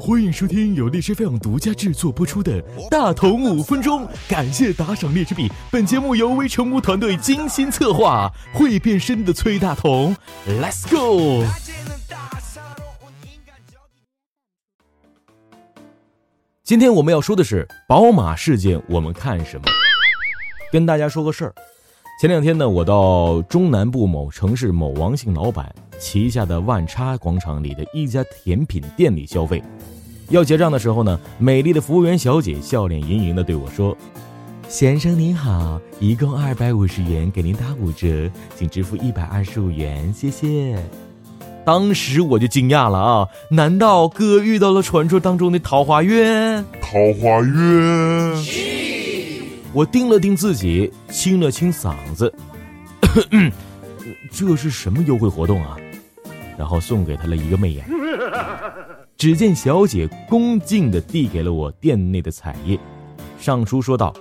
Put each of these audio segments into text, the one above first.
欢迎收听由荔枝 FM 独家制作播出的《大同五分钟》，感谢打赏荔枝币。本节目由微成屋团队精心策划，会变身的崔大同，Let's go！今天我们要说的是宝马事件，我们看什么？跟大家说个事儿，前两天呢，我到中南部某城市某王姓老板旗下的万叉广场里的一家甜品店里消费。要结账的时候呢，美丽的服务员小姐笑脸盈盈的对我说：“先生您好，一共二百五十元，给您打五折，请支付一百二十五元，谢谢。”当时我就惊讶了啊！难道哥遇到了传说当中的桃花运？桃花运？我定了定自己，清了清嗓子，这是什么优惠活动啊？然后送给他了一个媚眼。只见小姐恭敬地递给了我店内的彩页，上书说道：“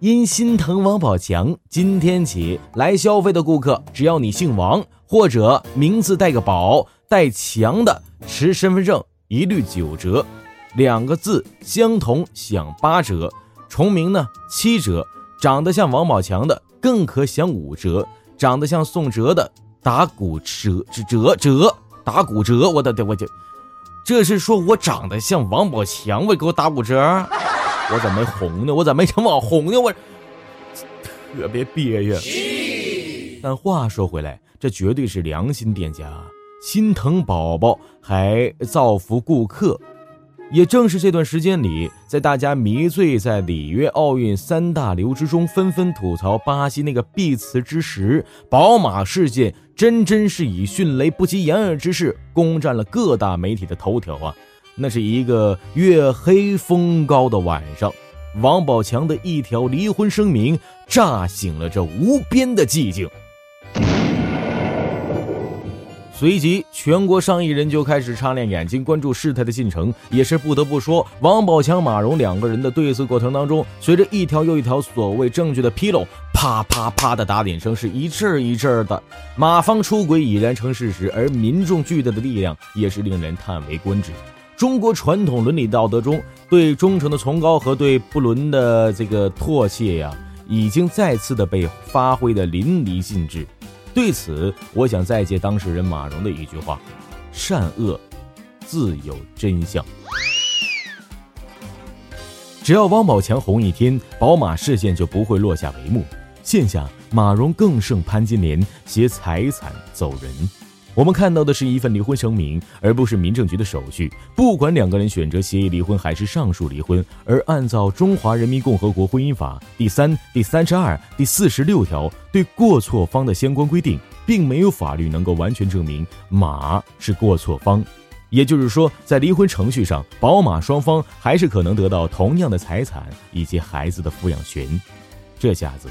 因心疼王宝强，今天起来消费的顾客，只要你姓王或者名字带个宝带强的，持身份证一律九折，两个字相同享八折，重名呢七折，长得像王宝强的更可享五折，长得像宋哲的打骨折折折。打骨折，我的天，我就。”这是说我长得像王宝强，我给我打骨折？我咋没红呢？我咋没成网红呢？我特别憋屈。但话说回来，这绝对是良心店家，心疼宝宝还造福顾客。也正是这段时间里，在大家迷醉在里约奥运三大流之中，纷纷吐槽巴西那个碧池之时，宝马事件真真是以迅雷不及掩耳之势攻占了各大媒体的头条啊！那是一个月黑风高的晚上，王宝强的一条离婚声明炸醒了这无边的寂静。随即，全国上亿人就开始擦亮眼睛，关注事态的进程。也是不得不说，王宝强、马蓉两个人的对峙过程当中，随着一条又一条所谓证据的披露，啪啪啪的打脸声是一阵一阵的。马方出轨已然成事实，而民众巨大的力量也是令人叹为观止。中国传统伦理道德中对忠诚的崇高和对不伦的这个唾弃呀，已经再次的被发挥的淋漓尽致。对此，我想再借当事人马蓉的一句话：“善恶自有真相。”只要王宝强红一天，宝马事件就不会落下帷幕。现下，马蓉更胜潘金莲，携财产走人。我们看到的是一份离婚声明，而不是民政局的手续。不管两个人选择协议离婚还是上述离婚，而按照《中华人民共和国婚姻法》第三、第三十二、第四十六条对过错方的相关规定，并没有法律能够完全证明马是过错方。也就是说，在离婚程序上，宝马双方还是可能得到同样的财产以及孩子的抚养权。这下子，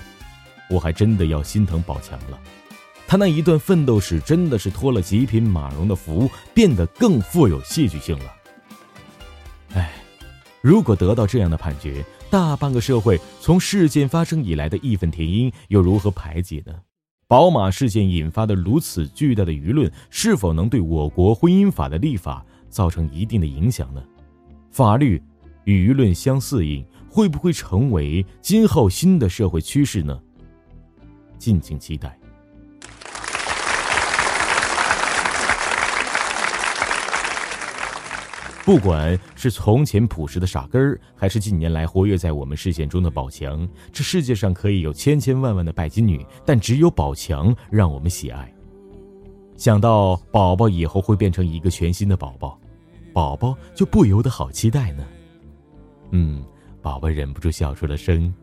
我还真的要心疼宝强了。他那一段奋斗史真的是托了极品马蓉的福，变得更富有戏剧性了。哎，如果得到这样的判决，大半个社会从事件发生以来的义愤填膺又如何排解呢？宝马事件引发的如此巨大的舆论，是否能对我国婚姻法的立法造成一定的影响呢？法律与舆论相适应，会不会成为今后新的社会趋势呢？敬请期待。不管是从前朴实的傻根儿，还是近年来活跃在我们视线中的宝强，这世界上可以有千千万万的拜金女，但只有宝强让我们喜爱。想到宝宝以后会变成一个全新的宝宝，宝宝就不由得好期待呢。嗯，宝宝忍不住笑出了声。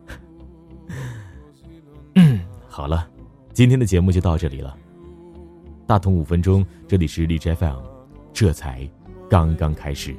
嗯，好了，今天的节目就到这里了。大同五分钟，这里是荔枝 FM，这才。刚刚开始。